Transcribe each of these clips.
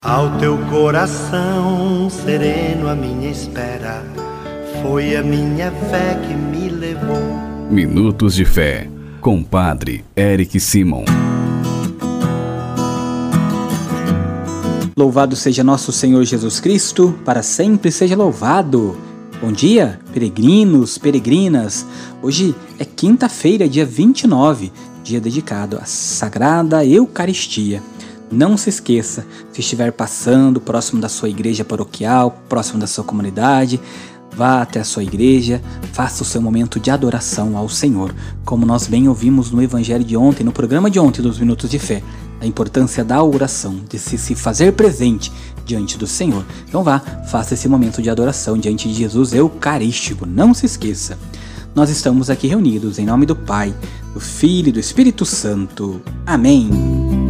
Ao teu coração sereno, a minha espera foi a minha fé que me levou. Minutos de Fé, com Padre Eric Simon. Louvado seja nosso Senhor Jesus Cristo, para sempre seja louvado. Bom dia, peregrinos, peregrinas. Hoje é quinta-feira, dia 29, dia dedicado à Sagrada Eucaristia. Não se esqueça, se estiver passando próximo da sua igreja paroquial, próximo da sua comunidade, vá até a sua igreja, faça o seu momento de adoração ao Senhor, como nós bem ouvimos no evangelho de ontem, no programa de ontem dos Minutos de Fé, a importância da oração, de se, se fazer presente diante do Senhor. Então vá, faça esse momento de adoração diante de Jesus Eucarístico, não se esqueça. Nós estamos aqui reunidos em nome do Pai, do Filho e do Espírito Santo. Amém.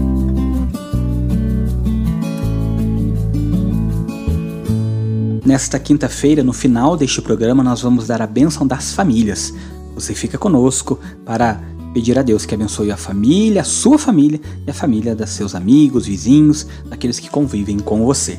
Nesta quinta-feira, no final deste programa, nós vamos dar a bênção das famílias. Você fica conosco para pedir a Deus que abençoe a família, a sua família e a família dos seus amigos, vizinhos, daqueles que convivem com você.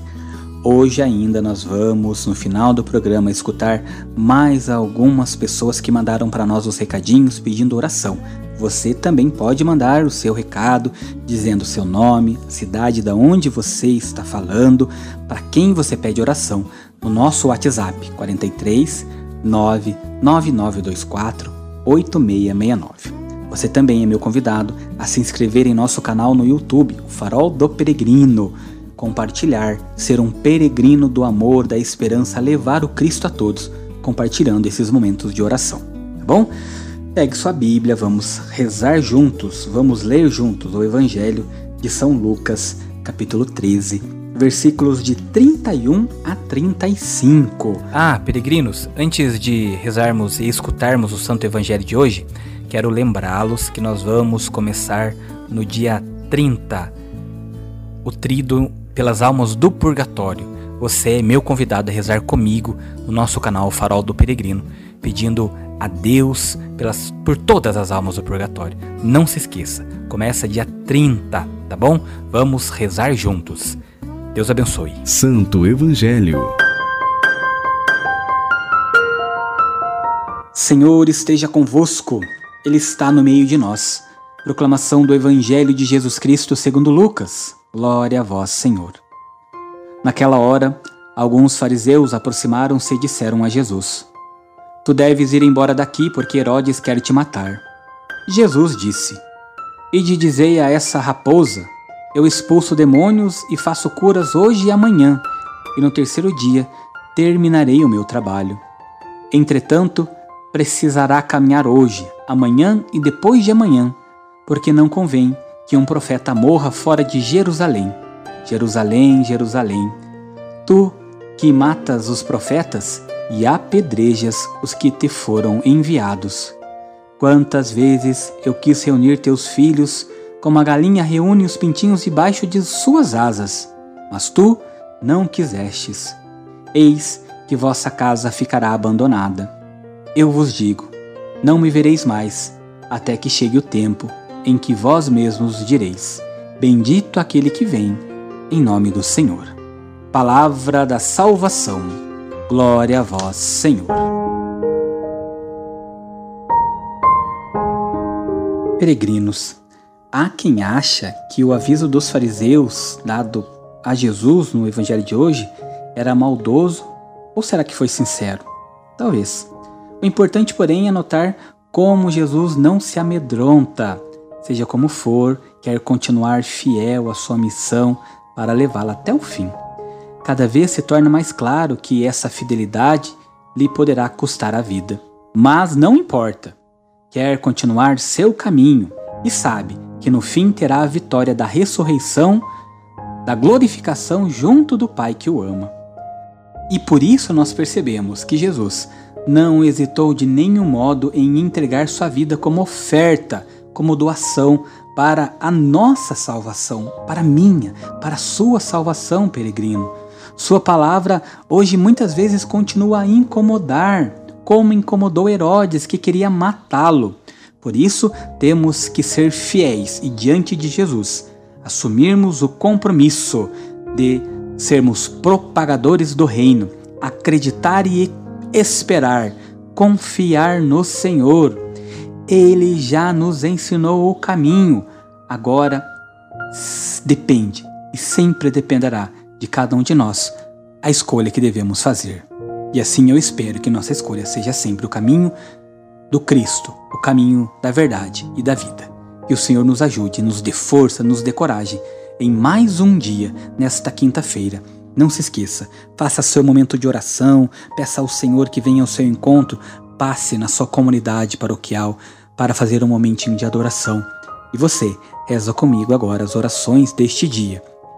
Hoje ainda nós vamos, no final do programa, escutar mais algumas pessoas que mandaram para nós os recadinhos pedindo oração. Você também pode mandar o seu recado dizendo seu nome, cidade da onde você está falando, para quem você pede oração no nosso WhatsApp 43 99924 8669. Você também é meu convidado a se inscrever em nosso canal no YouTube, o Farol do Peregrino, compartilhar, ser um peregrino do amor, da esperança, levar o Cristo a todos, compartilhando esses momentos de oração, tá bom? Pegue sua Bíblia, vamos rezar juntos, vamos ler juntos o Evangelho de São Lucas, capítulo 13, versículos de 31 a 35. Ah, peregrinos, antes de rezarmos e escutarmos o Santo Evangelho de hoje, quero lembrá-los que nós vamos começar no dia 30 o trido pelas almas do purgatório. Você é meu convidado a rezar comigo no nosso canal Farol do Peregrino, pedindo a Deus pelas, por todas as almas do purgatório. Não se esqueça, começa dia 30, tá bom? Vamos rezar juntos. Deus abençoe. Santo Evangelho. Senhor esteja convosco, Ele está no meio de nós. Proclamação do Evangelho de Jesus Cristo segundo Lucas. Glória a vós, Senhor. Naquela hora, alguns fariseus aproximaram-se e disseram a Jesus: Tu deves ir embora daqui, porque Herodes quer te matar. Jesus disse: Ide dizei a essa raposa: Eu expulso demônios e faço curas hoje e amanhã, e no terceiro dia terminarei o meu trabalho. Entretanto, precisará caminhar hoje, amanhã e depois de amanhã, porque não convém que um profeta morra fora de Jerusalém. Jerusalém, Jerusalém, tu que matas os profetas e apedrejas os que te foram enviados. Quantas vezes eu quis reunir teus filhos, como a galinha reúne os pintinhos debaixo de suas asas, mas tu não quisestes. Eis que vossa casa ficará abandonada. Eu vos digo: não me vereis mais, até que chegue o tempo em que vós mesmos direis: Bendito aquele que vem, em nome do Senhor. Palavra da salvação. Glória a vós, Senhor. Peregrinos, há quem acha que o aviso dos fariseus dado a Jesus no evangelho de hoje era maldoso ou será que foi sincero? Talvez. O importante, porém, é notar como Jesus não se amedronta, seja como for, quer continuar fiel à sua missão para levá-la até o fim. Cada vez se torna mais claro que essa fidelidade lhe poderá custar a vida. Mas não importa. Quer continuar seu caminho e sabe que no fim terá a vitória da ressurreição, da glorificação junto do Pai que o ama. E por isso nós percebemos que Jesus não hesitou de nenhum modo em entregar sua vida como oferta, como doação para a nossa salvação, para a minha, para a sua salvação, peregrino. Sua palavra hoje muitas vezes continua a incomodar, como incomodou Herodes, que queria matá-lo. Por isso, temos que ser fiéis e, diante de Jesus, assumirmos o compromisso de sermos propagadores do reino, acreditar e esperar, confiar no Senhor. Ele já nos ensinou o caminho. Agora depende e sempre dependerá de cada um de nós a escolha que devemos fazer. E assim eu espero que nossa escolha seja sempre o caminho do Cristo, o caminho da verdade e da vida. Que o Senhor nos ajude, nos dê força, nos dê coragem em mais um dia, nesta quinta-feira. Não se esqueça, faça seu momento de oração, peça ao Senhor que venha ao seu encontro, passe na sua comunidade paroquial para fazer um momentinho de adoração. E você, reza comigo agora as orações deste dia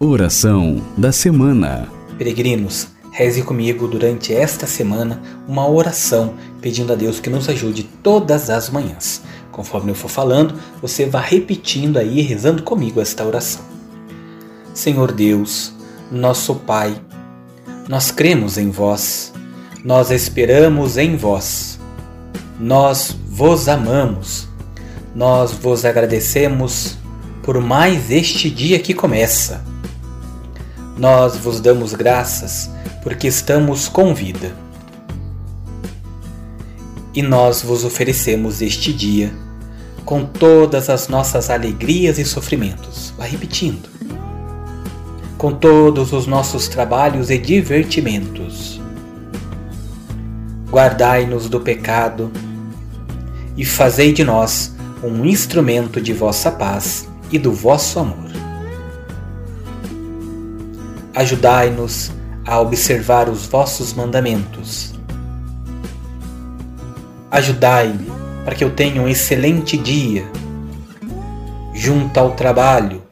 Oração da semana. Peregrinos, reze comigo durante esta semana uma oração pedindo a Deus que nos ajude todas as manhãs. Conforme eu for falando, você vá repetindo aí, rezando comigo esta oração. Senhor Deus, nosso Pai, nós cremos em vós, nós esperamos em vós, nós vos amamos, nós vos agradecemos por mais este dia que começa nós vos damos graças porque estamos com vida. E nós vos oferecemos este dia com todas as nossas alegrias e sofrimentos. Vai repetindo. Com todos os nossos trabalhos e divertimentos. Guardai-nos do pecado e fazei de nós um instrumento de vossa paz e do vosso amor ajudai-nos a observar os vossos mandamentos. Ajudai-me para que eu tenha um excelente dia, junto ao trabalho,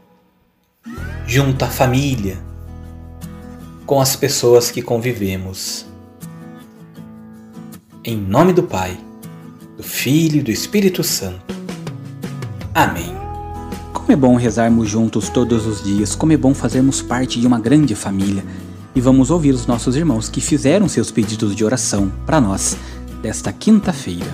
junto à família, com as pessoas que convivemos. Em nome do Pai, do Filho e do Espírito Santo. Amém. Como é bom rezarmos juntos todos os dias, como é bom fazermos parte de uma grande família. E vamos ouvir os nossos irmãos que fizeram seus pedidos de oração para nós desta quinta-feira.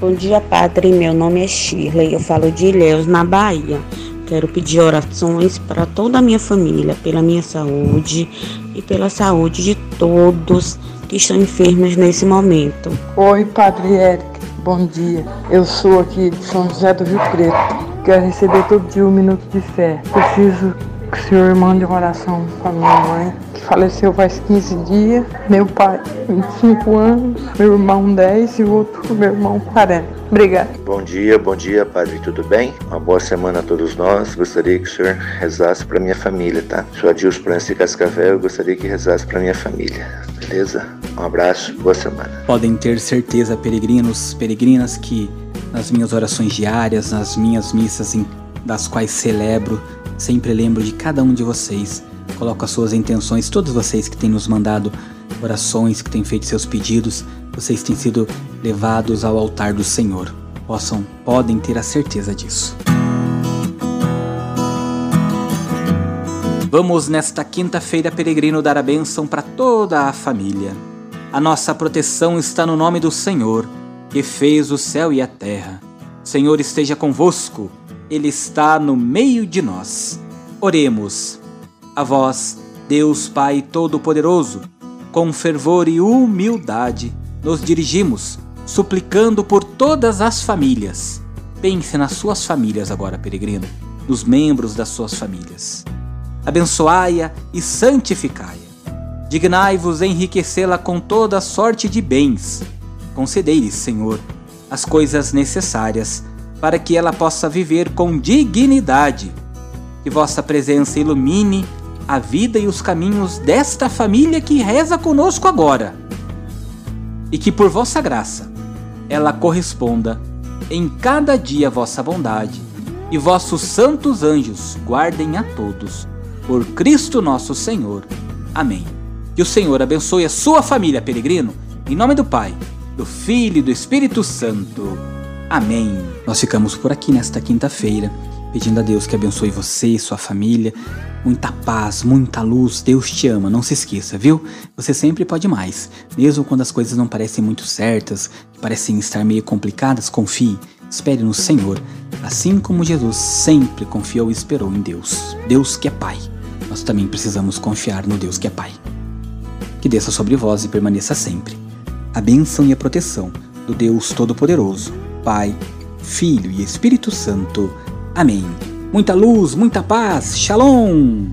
Bom dia, Padre. Meu nome é Shirley, eu falo de Ilhéus, na Bahia. Quero pedir orações para toda a minha família, pela minha saúde e pela saúde de todos que estão enfermos nesse momento. Oi, Padre Eric. Bom dia. Eu sou aqui de São José do Rio Preto. Quero receber todo dia um minuto de fé. Preciso que o Senhor mande uma oração para minha mãe, que faleceu faz 15 dias, meu pai 25 anos, meu irmão 10 e o outro meu irmão 40. Obrigado. Bom dia, bom dia, Padre, tudo bem? Uma boa semana a todos nós. Gostaria que o senhor rezasse para minha família, tá? Sou Adilson Prança de Cascavel, eu gostaria que rezasse para minha família, beleza? Um abraço, boa semana. Podem ter certeza, peregrinos, peregrinas, que nas minhas orações diárias, nas minhas missas em, das quais celebro, sempre lembro de cada um de vocês. Coloco as suas intenções, todos vocês que têm nos mandado orações, que têm feito seus pedidos, vocês têm sido levados ao altar do Senhor. Possam, podem ter a certeza disso. Vamos nesta quinta-feira, peregrino, dar a bênção para toda a família. A nossa proteção está no nome do Senhor que fez o céu e a terra. Senhor esteja convosco, Ele está no meio de nós. Oremos. A vós, Deus Pai Todo-Poderoso, com fervor e humildade, nos dirigimos, suplicando por todas as famílias. Pense nas suas famílias agora, peregrino, nos membros das suas famílias. abençoai-a e santificai-a. Dignai-vos enriquecê-la com toda sorte de bens. Concedei-lhe, Senhor, as coisas necessárias para que ela possa viver com dignidade. Que vossa presença ilumine a vida e os caminhos desta família que reza conosco agora. E que por vossa graça ela corresponda em cada dia a vossa bondade e vossos santos anjos guardem a todos por Cristo nosso Senhor. Amém. Que o Senhor abençoe a sua família, peregrino, em nome do Pai, do Filho e do Espírito Santo. Amém. Nós ficamos por aqui nesta quinta-feira, pedindo a Deus que abençoe você e sua família. Muita paz, muita luz. Deus te ama, não se esqueça, viu? Você sempre pode mais. Mesmo quando as coisas não parecem muito certas, parecem estar meio complicadas, confie. Espere no Senhor, assim como Jesus sempre confiou e esperou em Deus. Deus que é Pai nós também precisamos confiar no Deus que é Pai. Que desça sobre vós e permaneça sempre. A bênção e a proteção do Deus Todo-Poderoso, Pai, Filho e Espírito Santo. Amém. Muita luz, muita paz. Shalom!